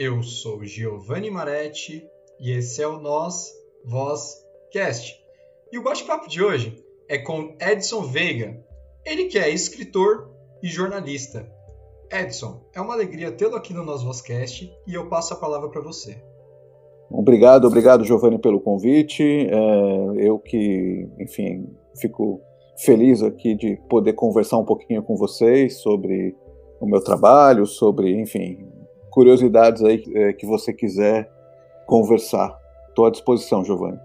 Eu sou Giovanni Maretti e esse é o Nós Voz Cast. E o bate-papo de hoje é com Edson Veiga, ele que é escritor e jornalista. Edson, é uma alegria tê-lo aqui no Nós Vozcast e eu passo a palavra para você. Obrigado, obrigado Giovanni pelo convite. É, eu que, enfim, fico feliz aqui de poder conversar um pouquinho com vocês sobre o meu trabalho, sobre, enfim, curiosidades aí é, que você quiser conversar. Estou à disposição, Giovanni.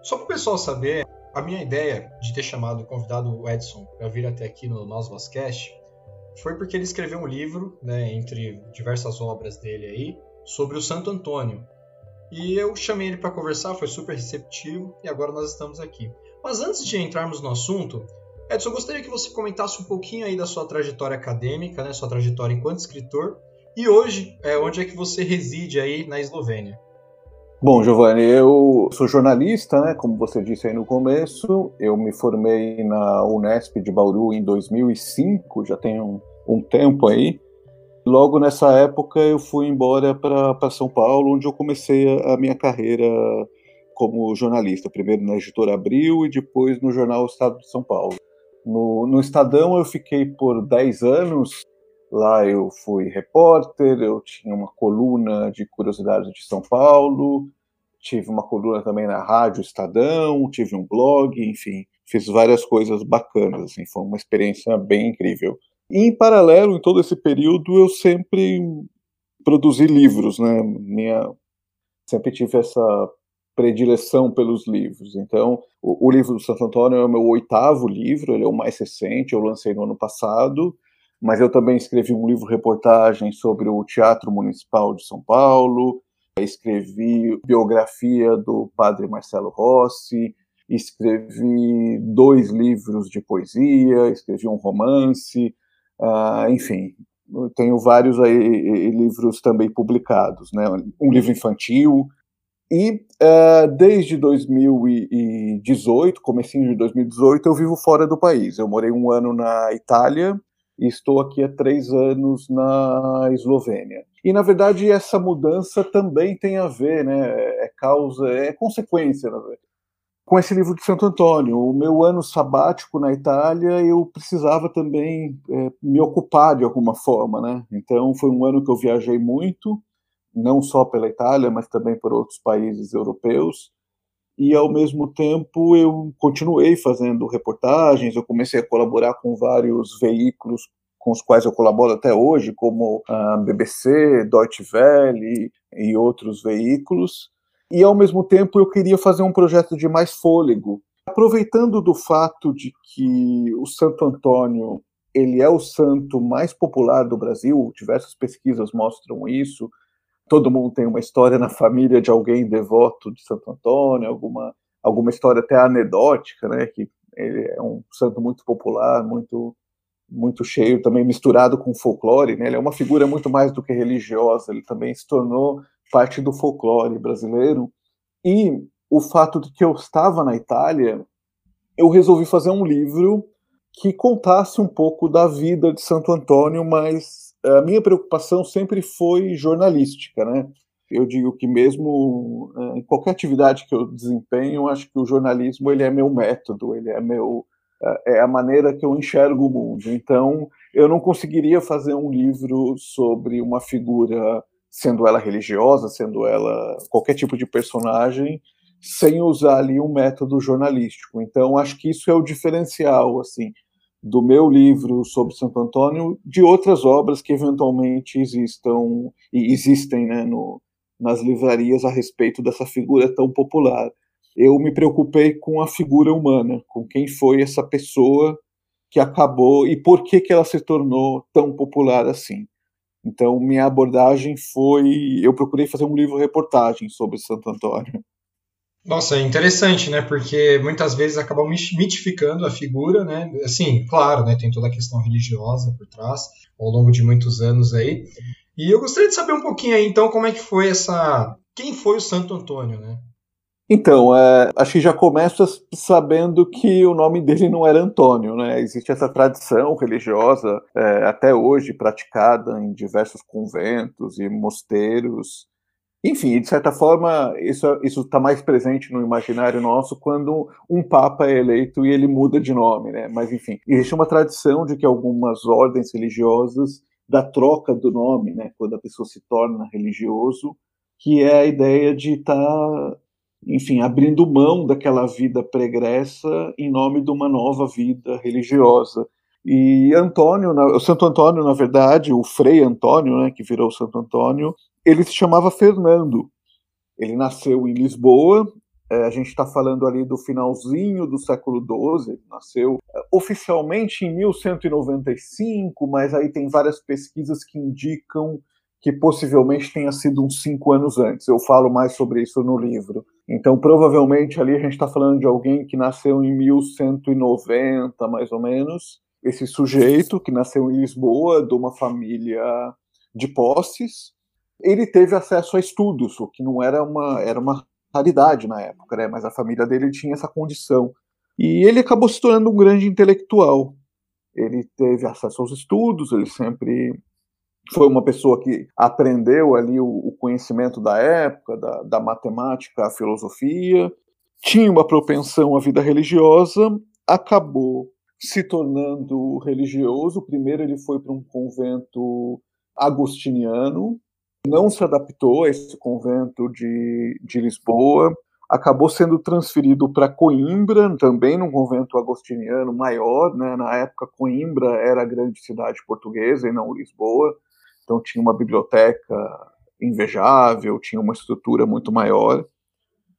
Só para o pessoal saber, a minha ideia de ter chamado o convidado Edson para vir até aqui no Nós Vascast foi porque ele escreveu um livro, né, entre diversas obras dele aí, sobre o Santo Antônio. E eu chamei ele para conversar, foi super receptivo e agora nós estamos aqui. Mas antes de entrarmos no assunto, Edson, eu gostaria que você comentasse um pouquinho aí da sua trajetória acadêmica, né, sua trajetória enquanto escritor, e hoje, é, onde é que você reside aí na Eslovênia? Bom, Giovanni, eu sou jornalista, né, como você disse aí no começo. Eu me formei na Unesp de Bauru em 2005, já tem um, um tempo aí. Logo nessa época eu fui embora para São Paulo, onde eu comecei a, a minha carreira como jornalista, primeiro na editora Abril e depois no jornal Estado de São Paulo. No, no Estadão eu fiquei por 10 anos, lá eu fui repórter, eu tinha uma coluna de curiosidades de São Paulo, tive uma coluna também na rádio Estadão, tive um blog, enfim, fiz várias coisas bacanas, assim, foi uma experiência bem incrível. E, em paralelo, em todo esse período, eu sempre produzi livros, né? Minha sempre tive essa predileção pelos livros. Então, o, o, livro do Santo Antônio é o meu oitavo livro, ele é o mais recente, eu lancei no ano passado, mas eu também escrevi um livro-reportagem sobre o Teatro Municipal de São Paulo, escrevi biografia do padre Marcelo Rossi, escrevi dois livros de poesia, escrevi um romance, uh, enfim, tenho vários aí, livros também publicados, né? Um livro infantil, e uh, desde 2018, comecinho de 2018, eu vivo fora do país. Eu morei um ano na Itália e estou aqui há três anos na Eslovênia. E na verdade essa mudança também tem a ver, né? É causa, é consequência, na verdade com esse livro de Santo Antônio. O meu ano sabático na Itália, eu precisava também é, me ocupar de alguma forma, né? Então foi um ano que eu viajei muito, não só pela Itália, mas também por outros países europeus. E ao mesmo tempo eu continuei fazendo reportagens, eu comecei a colaborar com vários veículos com os quais eu colaboro até hoje, como a BBC, Deutsche Welle e outros veículos. E ao mesmo tempo eu queria fazer um projeto de mais fôlego, aproveitando do fato de que o Santo Antônio ele é o santo mais popular do Brasil, diversas pesquisas mostram isso todo mundo tem uma história na família de alguém devoto de Santo Antônio, alguma, alguma história até anedótica, né? Que ele é um santo muito popular, muito muito cheio, também misturado com folclore, né? Ele é uma figura muito mais do que religiosa, ele também se tornou parte do folclore brasileiro. E o fato de que eu estava na Itália, eu resolvi fazer um livro que contasse um pouco da vida de Santo Antônio, mas a minha preocupação sempre foi jornalística, né? Eu digo que mesmo é, em qualquer atividade que eu desempenho, acho que o jornalismo ele é meu método, ele é meu é, é a maneira que eu enxergo o mundo. Então, eu não conseguiria fazer um livro sobre uma figura, sendo ela religiosa, sendo ela qualquer tipo de personagem, sem usar ali um método jornalístico. Então, acho que isso é o diferencial, assim do meu livro sobre Santo Antônio, de outras obras que eventualmente existam e existem né, no, nas livrarias a respeito dessa figura tão popular. Eu me preocupei com a figura humana, com quem foi essa pessoa que acabou e por que, que ela se tornou tão popular assim. Então, minha abordagem foi. Eu procurei fazer um livro-reportagem sobre Santo Antônio. Nossa, é interessante, né? Porque muitas vezes acabam mitificando a figura, né? Assim, claro, né? Tem toda a questão religiosa por trás, ao longo de muitos anos aí. E eu gostaria de saber um pouquinho aí, então, como é que foi essa... Quem foi o Santo Antônio, né? Então, é, acho que já começa sabendo que o nome dele não era Antônio, né? Existe essa tradição religiosa é, até hoje praticada em diversos conventos e mosteiros. Enfim, de certa forma, isso está mais presente no imaginário nosso quando um papa é eleito e ele muda de nome, né? Mas, enfim, existe uma tradição de que algumas ordens religiosas da troca do nome, né? Quando a pessoa se torna religioso, que é a ideia de estar tá enfim, abrindo mão daquela vida pregressa em nome de uma nova vida religiosa. E Antônio, o Santo Antônio, na verdade, o Frei Antônio, né, que virou Santo Antônio, ele se chamava Fernando. Ele nasceu em Lisboa, é, a gente está falando ali do finalzinho do século XII, nasceu é, oficialmente em 1195, mas aí tem várias pesquisas que indicam que possivelmente tenha sido uns cinco anos antes. Eu falo mais sobre isso no livro. Então, provavelmente ali a gente está falando de alguém que nasceu em 1190, mais ou menos. Esse sujeito que nasceu em Lisboa, de uma família de posses, ele teve acesso a estudos, o que não era uma era uma raridade na época, né? Mas a família dele tinha essa condição. E ele acabou se tornando um grande intelectual. Ele teve acesso aos estudos, ele sempre foi uma pessoa que aprendeu ali o, o conhecimento da época, da, da, matemática, a filosofia, tinha uma propensão à vida religiosa, acabou se tornando religioso. Primeiro ele foi para um convento agostiniano, não se adaptou a esse convento de, de Lisboa, acabou sendo transferido para Coimbra, também num convento agostiniano maior, né? na época Coimbra era a grande cidade portuguesa e não Lisboa, então tinha uma biblioteca invejável, tinha uma estrutura muito maior.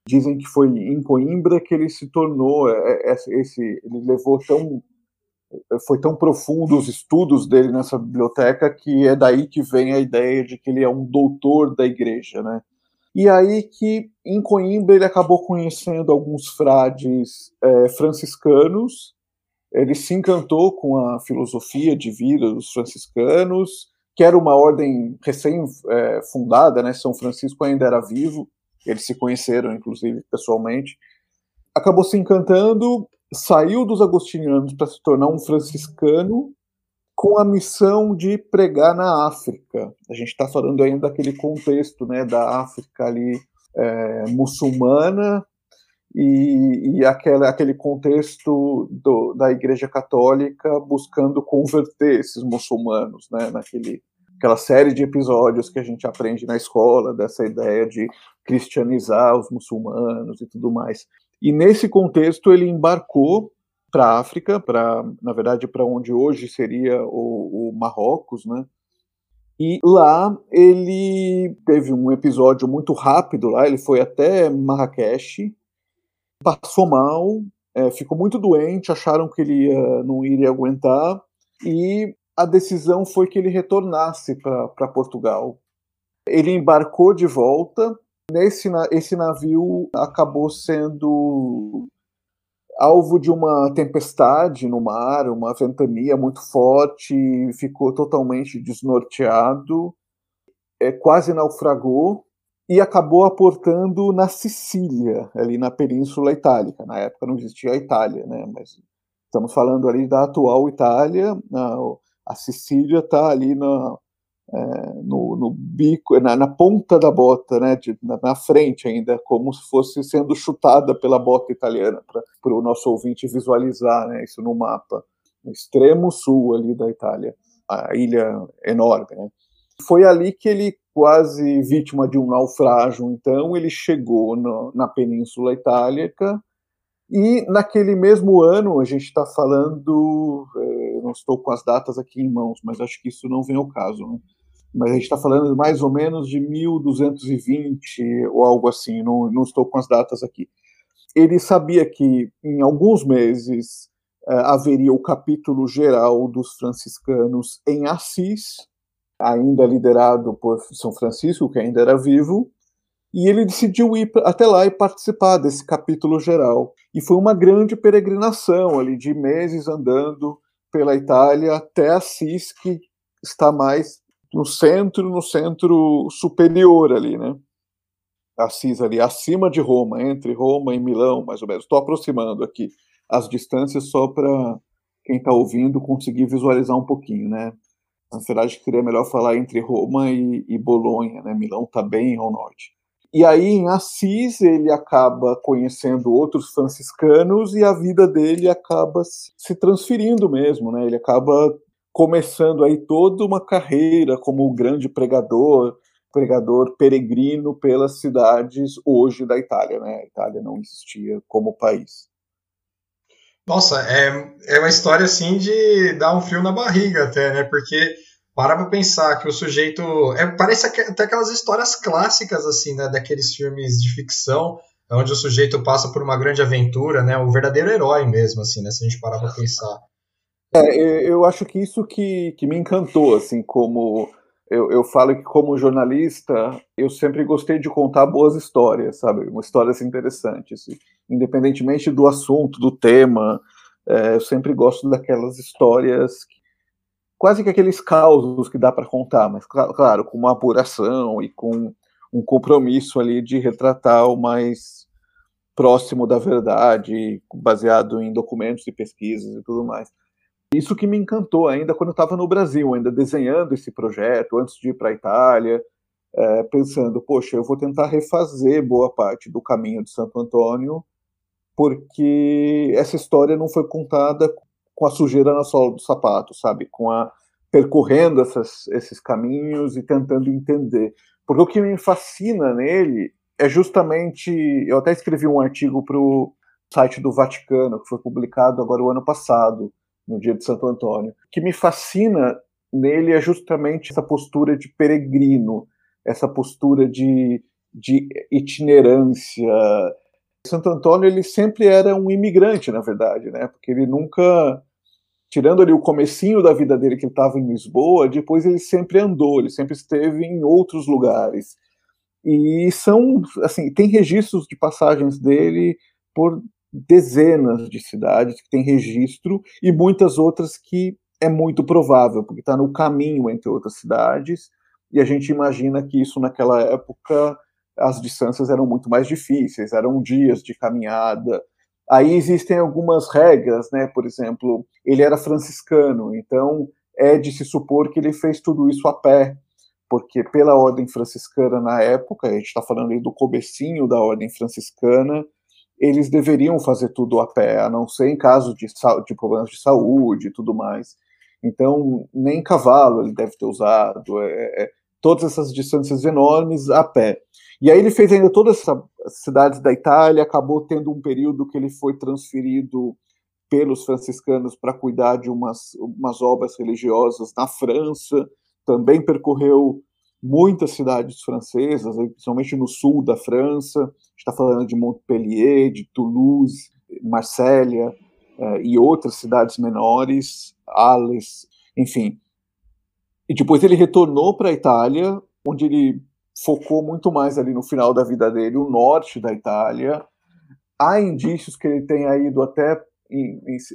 Dizem que foi em Coimbra que ele se tornou é, é, esse, ele levou tão foi tão profundo os estudos dele nessa biblioteca que é daí que vem a ideia de que ele é um doutor da igreja, né? E aí que em Coimbra ele acabou conhecendo alguns frades é, franciscanos. Ele se encantou com a filosofia de vida dos franciscanos que era uma ordem recém-fundada, é, né? São Francisco ainda era vivo, eles se conheceram, inclusive, pessoalmente. Acabou se encantando, saiu dos agostinianos para se tornar um franciscano com a missão de pregar na África. A gente está falando ainda daquele contexto, né, da África ali é, muçulmana e, e aquele, aquele contexto do, da Igreja Católica buscando converter esses muçulmanos, né, naquele aquela série de episódios que a gente aprende na escola, dessa ideia de cristianizar os muçulmanos e tudo mais. E nesse contexto ele embarcou para a África, para na verdade para onde hoje seria o, o Marrocos, né? E lá ele teve um episódio muito rápido lá, ele foi até Marrakech, passou mal, é, ficou muito doente, acharam que ele ia, não iria aguentar e a decisão foi que ele retornasse para Portugal. Ele embarcou de volta. Nesse esse navio acabou sendo alvo de uma tempestade no mar, uma ventania muito forte, ficou totalmente desnorteado, é, quase naufragou e acabou aportando na Sicília, ali na Península Itálica. Na época não existia a Itália, né? Mas estamos falando ali da atual Itália, a Sicília está ali na, é, no, no, bico, na, na, ponta da bota, né, de, na, na, frente ainda, como se fosse sendo chutada pela bota italiana, para o nosso ouvinte visualizar né, isso no mapa, no extremo sul ali da Itália, a ilha enorme. Né. Foi ali que ele, quase vítima de um naufrágio, então, ele chegou no, na Península Itálica, e naquele mesmo ano, a gente está falando, eu não estou com as datas aqui em mãos, mas acho que isso não vem ao caso, né? Mas a gente está falando mais ou menos de 1220 ou algo assim, não, não estou com as datas aqui. Ele sabia que em alguns meses é, haveria o capítulo geral dos franciscanos em Assis, ainda liderado por São Francisco, que ainda era vivo, e ele decidiu ir até lá e participar desse capítulo geral. E foi uma grande peregrinação ali de meses andando pela Itália até Assis, que está mais no centro, no centro superior ali, né? Assis ali acima de Roma, entre Roma e Milão, mais ou menos. Estou aproximando aqui as distâncias só para quem está ouvindo conseguir visualizar um pouquinho, né? Na verdade, seria melhor falar entre Roma e, e Bolonha, né? Milão está bem ao norte. E aí, em Assis, ele acaba conhecendo outros franciscanos e a vida dele acaba se transferindo mesmo, né? Ele acaba começando aí toda uma carreira como grande pregador, pregador peregrino pelas cidades hoje da Itália, né? A Itália não existia como país. Nossa, é, é uma história assim de dar um frio na barriga até, né? Porque para pra pensar que o sujeito. É, parece até aquelas histórias clássicas, assim, né? Daqueles filmes de ficção, onde o sujeito passa por uma grande aventura, né? O verdadeiro herói mesmo, assim, né? Se a gente parar pra pensar. É, eu acho que isso que, que me encantou, assim, como eu, eu falo que como jornalista eu sempre gostei de contar boas histórias, sabe? Histórias interessantes, independentemente do assunto, do tema. É, eu sempre gosto daquelas histórias, quase que aqueles causos que dá para contar, mas claro, com uma apuração e com um compromisso ali de retratar o mais próximo da verdade, baseado em documentos e pesquisas e tudo mais. Isso que me encantou ainda quando eu estava no Brasil, ainda desenhando esse projeto, antes de ir para a Itália, é, pensando, poxa, eu vou tentar refazer boa parte do caminho de Santo Antônio, porque essa história não foi contada com a sujeira na sola do sapato, sabe? Com a percorrendo essas, esses caminhos e tentando entender. Porque o que me fascina nele é justamente, eu até escrevi um artigo para o site do Vaticano, que foi publicado agora o ano passado, no dia de Santo Antônio. O que me fascina nele é justamente essa postura de peregrino, essa postura de, de itinerância. Santo Antônio ele sempre era um imigrante, na verdade, né? Porque ele nunca, tirando ali o comecinho da vida dele que ele estava em Lisboa, depois ele sempre andou, ele sempre esteve em outros lugares. E são, assim, tem registros de passagens dele por dezenas de cidades que têm registro e muitas outras que é muito provável, porque está no caminho entre outras cidades, e a gente imagina que isso naquela época as distâncias eram muito mais difíceis, eram dias de caminhada. Aí existem algumas regras, né? Por exemplo, ele era franciscano, então é de se supor que ele fez tudo isso a pé, porque pela ordem franciscana na época, a gente está falando aí do comecinho da ordem franciscana, eles deveriam fazer tudo a pé, a não ser em caso de, de problemas de saúde e tudo mais. Então, nem cavalo ele deve ter usado, é, é, todas essas distâncias enormes a pé. E aí ele fez ainda todas essas cidades da Itália, acabou tendo um período que ele foi transferido pelos franciscanos para cuidar de umas, umas obras religiosas na França, também percorreu muitas cidades francesas, principalmente no sul da França, está falando de Montpellier, de Toulouse, Marsella eh, e outras cidades menores, Ales, enfim. E depois ele retornou para a Itália, onde ele focou muito mais ali no final da vida dele, o norte da Itália. Há indícios que ele tenha ido até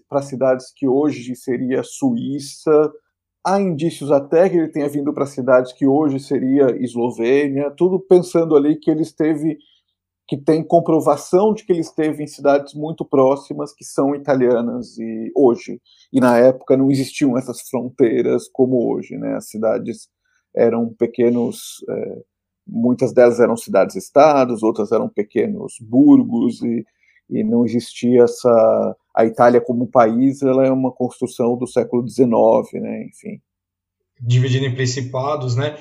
para cidades que hoje seria Suíça, Há indícios até que ele tenha vindo para cidades que hoje seria Eslovênia, tudo pensando ali que ele esteve, que tem comprovação de que ele esteve em cidades muito próximas que são italianas e hoje. E na época não existiam essas fronteiras como hoje, né? As cidades eram pequenos, é, muitas delas eram cidades-estados, outras eram pequenos burgos e, e não existia essa a Itália como país ela é uma construção do século XIX, né? Enfim. Dividido em principados, né?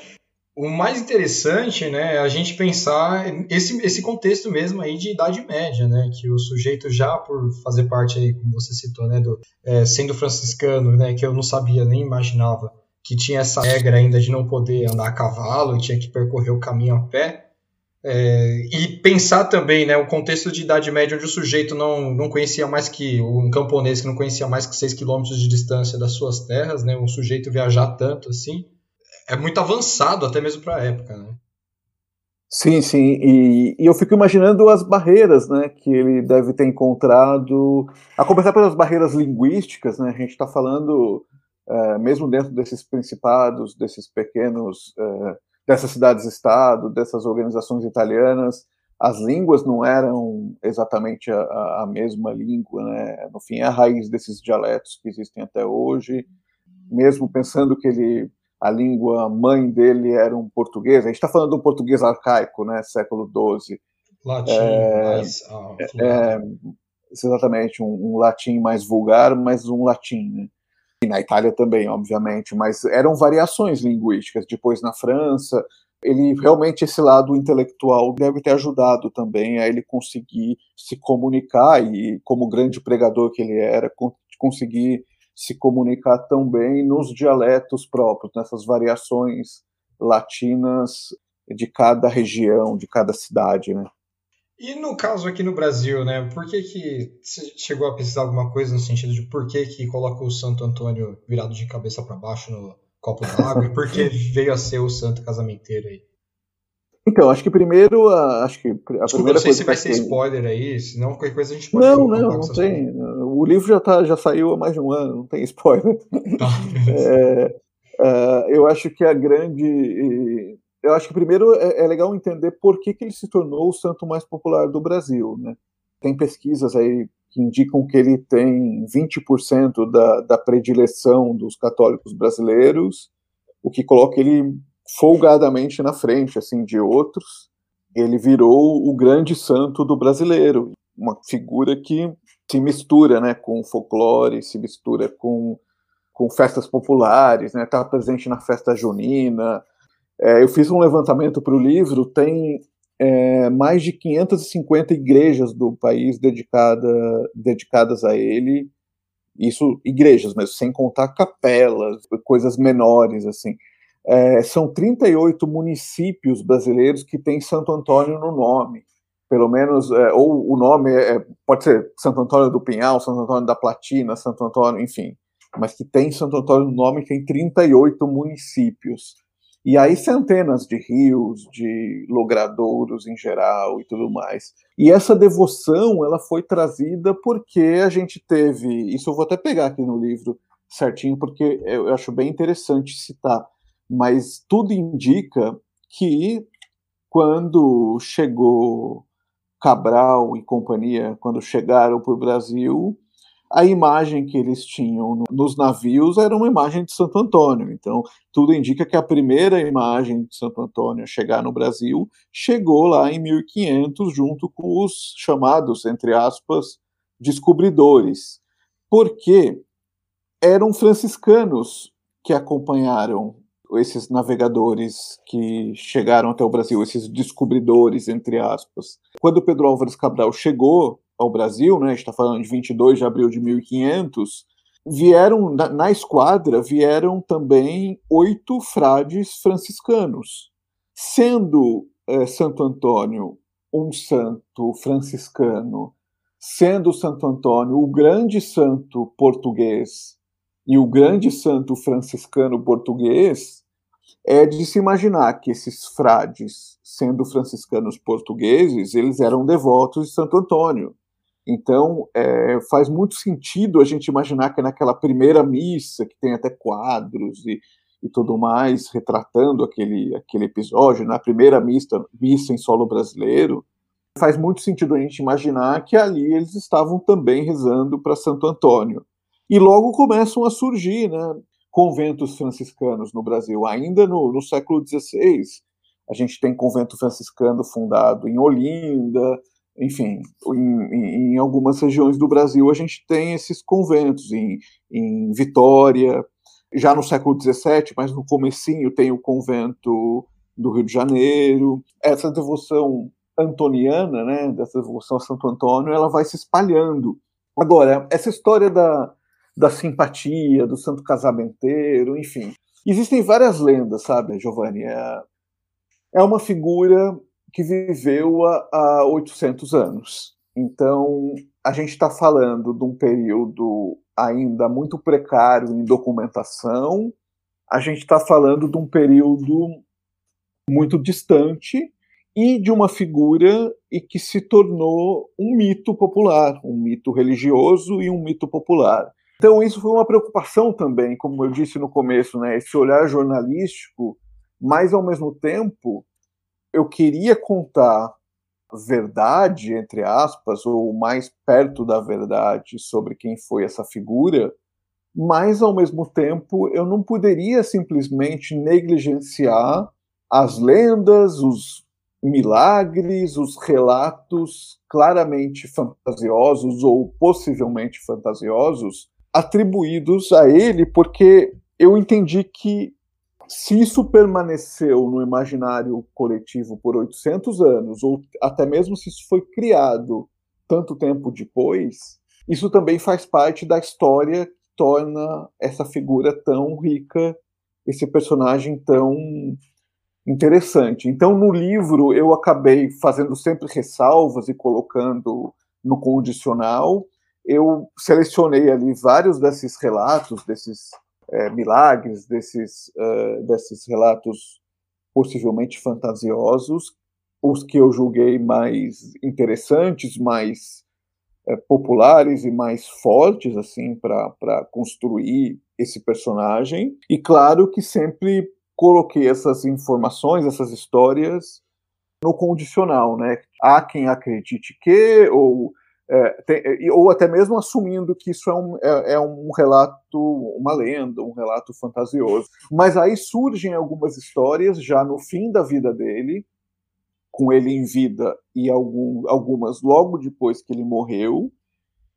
O mais interessante, né, é a gente pensar esse, esse contexto mesmo aí de Idade Média, né, que o sujeito já por fazer parte aí, como você citou, né, do é, sendo franciscano, né, que eu não sabia nem imaginava que tinha essa regra ainda de não poder andar a cavalo, tinha que percorrer o caminho a pé. É, e pensar também né, o contexto de Idade Média, onde o sujeito não, não conhecia mais que um camponês que não conhecia mais que 6 quilômetros de distância das suas terras, né, um sujeito viajar tanto assim, é muito avançado até mesmo para a época. Né? Sim, sim, e, e, eu fico imaginando as barreiras né, que ele deve ter encontrado, a começar pelas barreiras linguísticas, né, a gente está falando, é, mesmo dentro desses principados, desses pequenos. É, dessas cidades-estado, dessas organizações italianas, as línguas não eram exatamente a, a, mesma língua, né? No fim, é a raiz desses dialetos que existem até hoje. Mesmo pensando que ele, a língua mãe dele era um português, a gente está falando de um português arcaico, né? Século XII. Latim, é, mais, ah, é, exatamente, um, um, latim mais vulgar, mas um latim, né? E na Itália também, obviamente, mas eram variações linguísticas. Depois na França, ele realmente esse lado intelectual deve ter ajudado também a ele conseguir se comunicar e como grande pregador que ele era conseguir se comunicar tão bem nos dialetos próprios nessas variações latinas de cada região de cada cidade né e no caso aqui no Brasil, né? Por que que você chegou a pesquisar alguma coisa no sentido de por que que coloca o Santo Antônio virado de cabeça para baixo no, copo d'água e por que veio a ser o santo casamenteiro aí? Então, acho que primeiro, acho que a Desculpa, primeira não sei coisa se vai ser spoiler aí, senão qualquer coisa a gente pode Não, não, não tem. O livro já, tá, já saiu há mais de um ano, não tem spoiler. Tá, é, é, eu acho que a grande. Eu acho que primeiro é, é, legal entender por que, que ele se tornou o santo mais popular do Brasil. Né? Tem pesquisas aí que indicam que ele tem 20% da, da predileção dos católicos brasileiros, o que coloca ele folgadamente na frente assim de outros. Ele virou o grande santo do brasileiro, uma figura que se mistura, né, com folclore, se mistura com, com festas populares, né, está presente na festa junina. É, eu fiz um levantamento para o livro, tem é, mais de 550 igrejas do país dedicada, dedicadas a ele. Isso, igrejas, mas sem contar capelas, coisas menores, assim. É, são 38 municípios brasileiros que têm Santo Antônio no nome. Pelo menos, é, ou o nome é, é pode ser Santo Antônio do Pinhal, Santo Antônio da Platina, Santo Antônio, enfim. Mas que tem Santo Antônio no nome, tem 38 municípios. E aí centenas de rios, de logradouros em geral e tudo mais. E essa devoção, ela foi trazida porque a gente teve, isso eu vou até pegar aqui no livro certinho, porque eu acho bem interessante citar, mas tudo indica que quando chegou Cabral e companhia, quando chegaram para o Brasil, a imagem que eles tinham nos navios era uma imagem de Santo Antônio. Então, tudo indica que a primeira imagem de Santo Antônio a chegar no Brasil chegou lá em 1500, junto com os chamados, entre aspas, descobridores. Porque eram franciscanos que acompanharam esses navegadores que chegaram até o Brasil, esses descobridores, entre aspas. Quando Pedro Álvares Cabral chegou ao Brasil, né, a gente está falando de 22 de abril de 1500, vieram na, na esquadra vieram também oito frades franciscanos, sendo é, Santo Antônio um santo franciscano, sendo Santo Antônio o grande santo português e o grande santo franciscano português, é de se imaginar que esses frades, sendo franciscanos portugueses, eles eram devotos de Santo Antônio. Então, é, faz muito sentido a gente imaginar que naquela primeira missa, que tem até quadros e, e tudo mais, retratando aquele, aquele episódio, na primeira missa, missa em solo brasileiro, faz muito sentido a gente imaginar que ali eles estavam também rezando para Santo Antônio. E logo começam a surgir né, conventos franciscanos no Brasil, ainda no, no século XVI. A gente tem convento franciscano fundado em Olinda, enfim, em, em, algumas regiões do Brasil a gente tem esses conventos, em, em Vitória, já no século XVII, mas no comecinho tem o convento do Rio de Janeiro. Essa devoção antoniana, né, dessa devoção a Santo Antônio, ela vai se espalhando. Agora, essa história da, da simpatia, do santo casamenteiro, enfim, existem várias lendas, sabe, Giovanni? É, é uma figura que viveu há, há 800 anos. Então, a gente está falando de um período ainda muito precário em documentação, a gente está falando de um período muito distante e de uma figura e que se tornou um mito popular, um mito religioso e um mito popular. Então isso foi uma preocupação também, como eu disse no começo, né, esse olhar jornalístico, mas ao mesmo tempo eu queria contar verdade, entre aspas, ou mais perto da verdade sobre quem foi essa figura, mas ao mesmo tempo eu não poderia simplesmente negligenciar as lendas, os milagres, os relatos claramente fantasiosos ou possivelmente fantasiosos atribuídos a ele, porque eu entendi que se isso permaneceu no imaginário coletivo por 800 anos, ou até mesmo se isso foi criado tanto tempo depois, isso também faz parte da história que torna essa figura tão rica, esse personagem tão interessante. Então, no livro, eu acabei fazendo sempre ressalvas e colocando no condicional. Eu selecionei ali vários desses relatos, desses é, milagres, desses, uh, desses relatos possivelmente fantasiosos, os que eu julguei mais interessantes, mais é, populares e mais fortes assim para construir esse personagem. E claro que sempre coloquei essas informações, essas histórias no condicional, né? Há quem acredite que, ou, é, tem, ou até mesmo assumindo que isso é um, é, é, um relato, uma lenda, um relato fantasioso. Mas aí surgem algumas histórias já no fim da vida dele, com ele em vida e algum, algumas logo depois que ele morreu,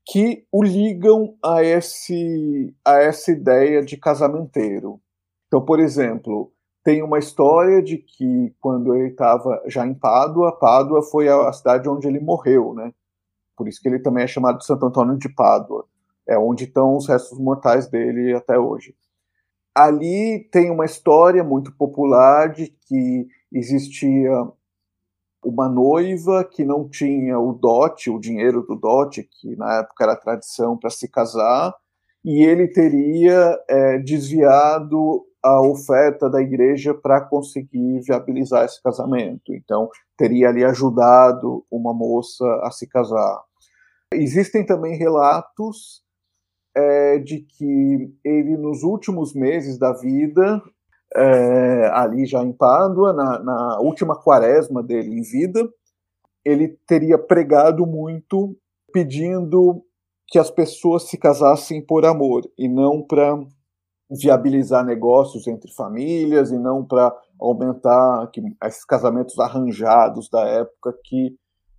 que o ligam a, esse, a essa ideia de casamenteiro. Então, por exemplo, tem uma história de que quando ele estava já em Pádua, Pádua foi a cidade onde ele morreu, né? Por isso que ele também é chamado de Santo Antônio de Pádua. É onde estão os restos mortais dele até hoje. Ali tem uma história muito popular de que existia uma noiva que não tinha o dote, o dinheiro do dote, que na época era tradição para se casar, e ele teria é, desviado a oferta da igreja para conseguir viabilizar esse casamento. Então, teria ali ajudado uma moça a se casar. Existem também relatos é, de que ele, nos últimos meses da vida, é, ali já em Pádua, na, na última quaresma dele em vida, ele teria pregado muito pedindo que as pessoas se casassem por amor e não para viabilizar negócios entre famílias e não para aumentar que, esses casamentos arranjados da época que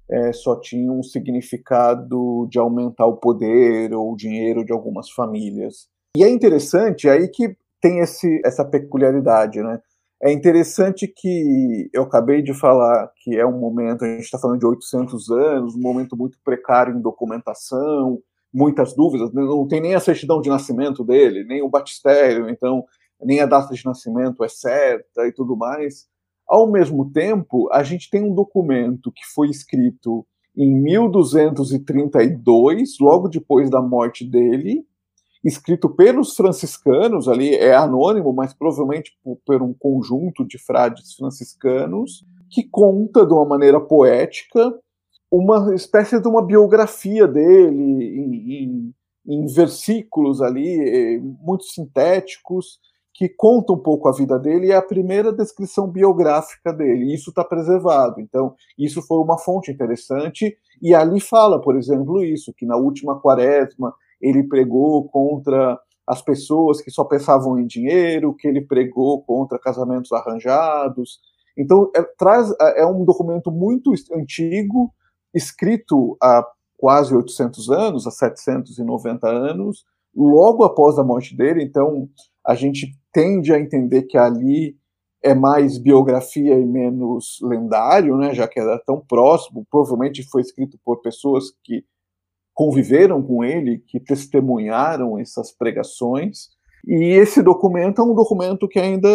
é, só tinham um significado de aumentar o poder ou o dinheiro de algumas famílias. E é interessante aí que tem esse, essa peculiaridade, né? É interessante que eu acabei de falar que é um momento, a gente está falando de 800 anos, um momento muito precário em documentação, muitas dúvidas, né? não tem nem a certidão de nascimento dele, nem o batistério, então nem a data de nascimento é certa e tudo mais. Ao mesmo tempo, a gente tem um documento que foi escrito em 1232, logo depois da morte dele, escrito pelos franciscanos, ali é anônimo, mas provavelmente por, um conjunto de frades franciscanos, que conta de uma maneira poética uma espécie de uma biografia dele em, em, em versículos ali, eh, muito sintéticos, que conta um pouco a vida dele e é a primeira descrição biográfica dele. Isso está preservado. Então, isso foi uma fonte interessante. E ali fala, por exemplo, isso, que na última quaresma ele pregou contra as pessoas que só pensavam em dinheiro, que ele pregou contra casamentos arranjados. Então, é, traz, é um documento muito antigo, escrito há quase 800 anos, há 790 anos, logo após a morte dele. Então, a gente tende a entender que ali é mais biografia e menos lendário, né, já que era tão próximo. Provavelmente foi escrito por pessoas que conviveram com ele, que testemunharam essas pregações. E esse documento é um documento que ainda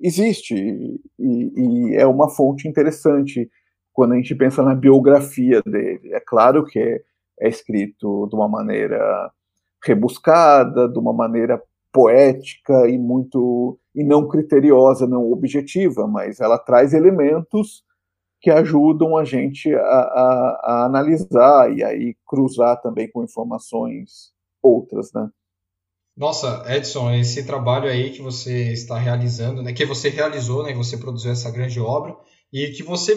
existe e, e é uma fonte interessante quando a gente pensa na biografia dele. É claro que é, é escrito de uma maneira rebuscada, de uma maneira poética e muito e não criteriosa, não objetiva, mas ela traz elementos que ajudam a gente a, a, a, analisar e aí cruzar também com informações outras, né? Nossa, Edson, esse trabalho aí que você está realizando, né, que você realizou, né, você produziu essa grande obra, e que você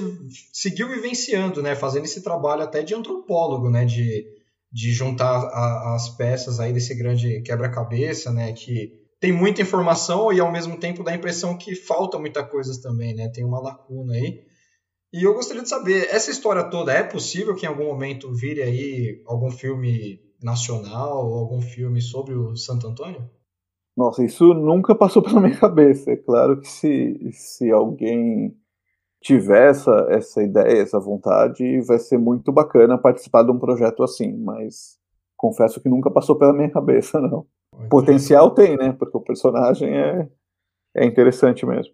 seguiu vivenciando, né, fazendo esse trabalho até de antropólogo, né, de, de juntar a, as peças aí desse grande quebra-cabeça, né, que tem muita informação e ao mesmo tempo dá a impressão que falta muita coisa também, né, tem uma lacuna aí. E eu gostaria de saber, essa história toda é possível que em algum momento vire aí algum filme nacional ou algum filme sobre o Santo Antônio? Nossa, isso nunca passou pela minha cabeça. É claro que se, se alguém tiver essa, essa ideia, essa vontade, vai ser muito bacana participar de um projeto assim, mas confesso que nunca passou pela minha cabeça, não. Potencial tem, né? Porque o personagem é, é interessante mesmo.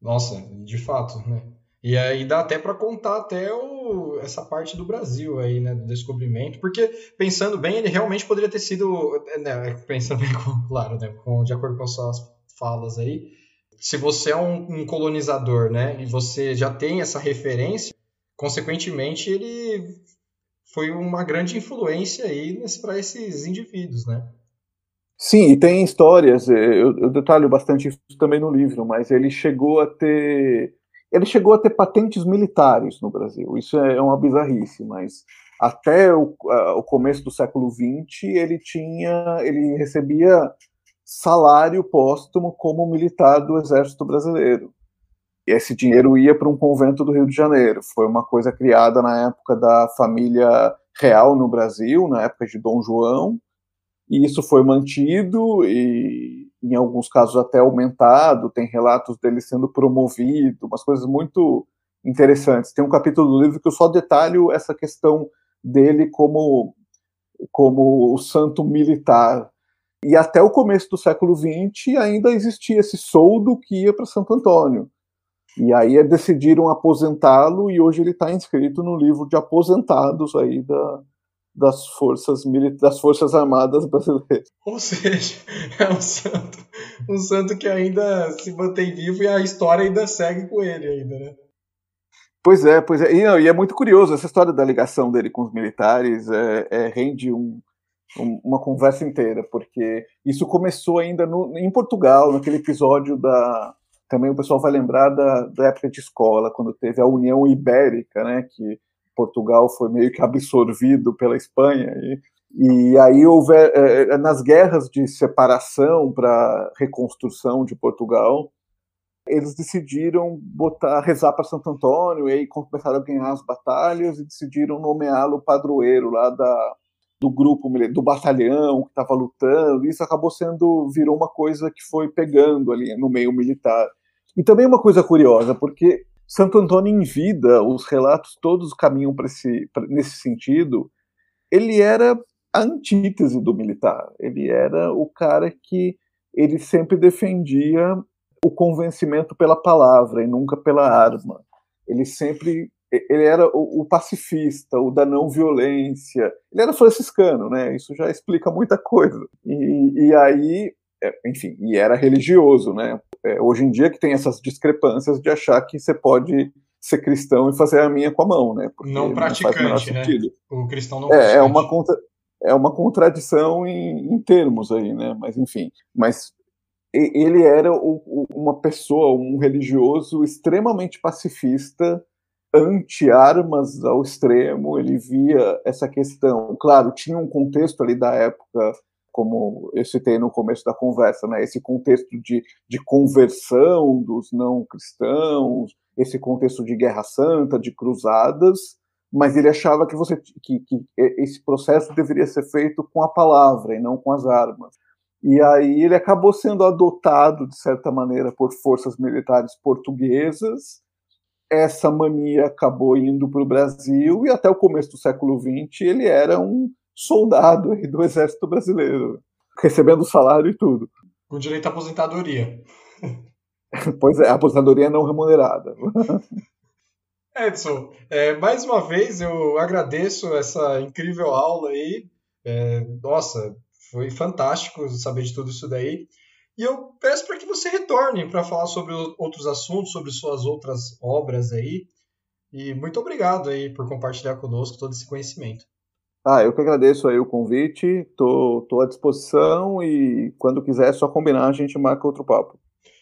Nossa, de fato, né? E aí dá até para contar até o, essa parte do Brasil aí, né, do descobrimento, porque pensando bem, ele realmente poderia ter sido, né, pensando bem, claro, né, com, de acordo com as suas falas aí, se você é um, um, colonizador, né, e você já tem essa referência, consequentemente ele foi uma grande influência aí para esses indivíduos, né? Sim, e tem histórias, eu, eu detalho bastante isso também no livro, mas ele chegou a ter ele chegou a ter patentes militares no Brasil. Isso é uma bizarrice, mas até o, o começo do século XX ele tinha, ele recebia salário póstumo como militar do Exército Brasileiro. Esse dinheiro ia para um convento do Rio de Janeiro. Foi uma coisa criada na época da família real no Brasil, na época de Dom João, e isso foi mantido e em alguns casos até aumentado, tem relatos dele sendo promovido, umas coisas muito interessantes. Tem um capítulo do livro que eu só detalho essa questão dele como como o santo militar e até o começo do século XX ainda existia esse soldo que ia para Santo Antônio. E aí decidiram aposentá-lo e hoje ele está inscrito no livro de aposentados aí da, das forças das forças armadas brasileiras. Ou seja, é um santo, um santo que ainda se mantém vivo e a história ainda segue com ele ainda, né? Pois é, pois é. E, não, e é muito curioso essa história da ligação dele com os militares é, é rende um, uma conversa inteira, porque isso começou ainda no, em Portugal, naquele episódio da. Também o pessoal vai lembrar da, da época de escola, quando teve a União Ibérica, né? Que Portugal foi meio que absorvido pela Espanha. E, e aí houve, é, nas guerras de separação para reconstrução de Portugal, eles decidiram botar rezar para Santo Antônio e aí começaram a ganhar as batalhas e decidiram nomeá-lo padroeiro lá da do grupo, do batalhão que estava lutando, isso acabou sendo, virou uma coisa que foi pegando ali no meio militar. E também uma coisa curiosa, porque Santo Antônio em vida, os relatos todos caminham para nesse sentido, ele era a antítese do militar, ele era o cara que ele sempre defendia o convencimento pela palavra e nunca pela arma. Ele sempre ele era o, o, pacifista, o da não violência. Ele era franciscano, né? Isso já explica muita coisa. E, e aí, é, enfim, e era religioso, né? É, hoje em dia que tem essas discrepâncias de achar que você pode ser cristão e fazer a minha com a mão, né? Porque não praticante, não né? O cristão não é, é uma contra, é uma contradição em, em, termos aí, né? Mas enfim, mas ele era o, o, uma pessoa, um religioso extremamente pacifista anti-armas ao extremo, ele via essa questão. Claro, tinha um contexto ali da época, como eu citei no começo da conversa, né? esse contexto de, de conversão dos não cristãos, esse contexto de guerra santa, de cruzadas, mas ele achava que, você, que, que esse processo deveria ser feito com a palavra e não com as armas. E aí ele acabou sendo adotado, de certa maneira, por forças militares portuguesas, essa mania acabou indo para o Brasil e até o começo do século XX ele era um soldado do exército brasileiro, recebendo salário e tudo. Com direito à aposentadoria. pois é, aposentadoria não remunerada. Edson, é, mais uma vez eu agradeço essa incrível aula aí. É, nossa, foi fantástico saber de tudo isso daí. E eu peço para que você retorne para falar sobre outros assuntos, sobre suas outras obras aí. E muito obrigado aí por compartilhar conosco todo esse conhecimento. Ah, eu que agradeço aí o convite, tô, tô à disposição e quando quiser é só combinar, a gente marca outro papo.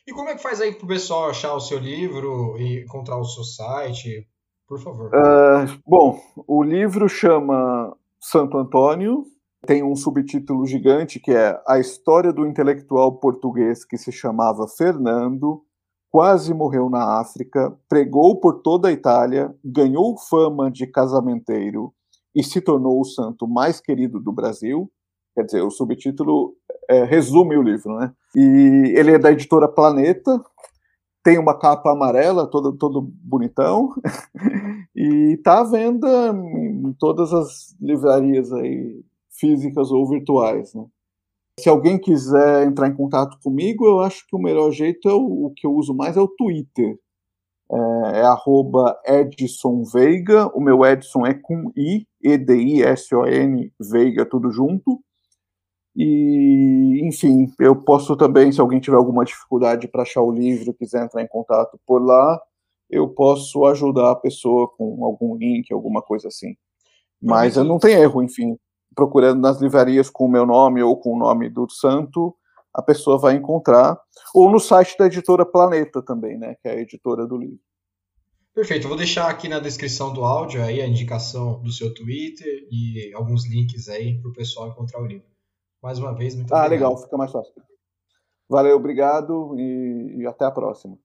E como é que faz aí para o pessoal achar o seu livro e encontrar o seu site? Por favor. Uh, bom, o livro chama Santo Antônio, tem um subtítulo gigante que é A História do Intelectual Português que se chamava Fernando, quase morreu na África, pregou por toda a Itália, ganhou fama de casamenteiro e se tornou o santo mais querido do Brasil. Quer dizer, o subtítulo é, resume o livro, né? E ele é da editora Planeta, tem uma capa amarela, todo, todo bonitão, e está à venda em todas as livrarias aí, físicas ou virtuais. Né? Se alguém quiser entrar em contato comigo, eu acho que o melhor jeito é o, o que eu uso mais é o Twitter. É, é Edson Veiga, o meu Edson é com I, E-D-I-S-O-N, Veiga, tudo junto. E, enfim, eu posso também, se alguém tiver alguma dificuldade para achar o livro, quiser entrar em contato por lá, eu posso ajudar a pessoa com algum link, alguma coisa assim. Mas não tem erro, enfim. Procurando nas livrarias com o meu nome ou com o nome do santo, a pessoa vai encontrar. Ou no site da editora Planeta também, né? Que é a editora do livro. Perfeito, eu vou deixar aqui na descrição do áudio aí a indicação do seu Twitter e alguns links aí para o pessoal encontrar o livro. Mais uma vez, muito ah, obrigado. Ah, legal, fica mais fácil. Valeu, obrigado e, e até a próxima.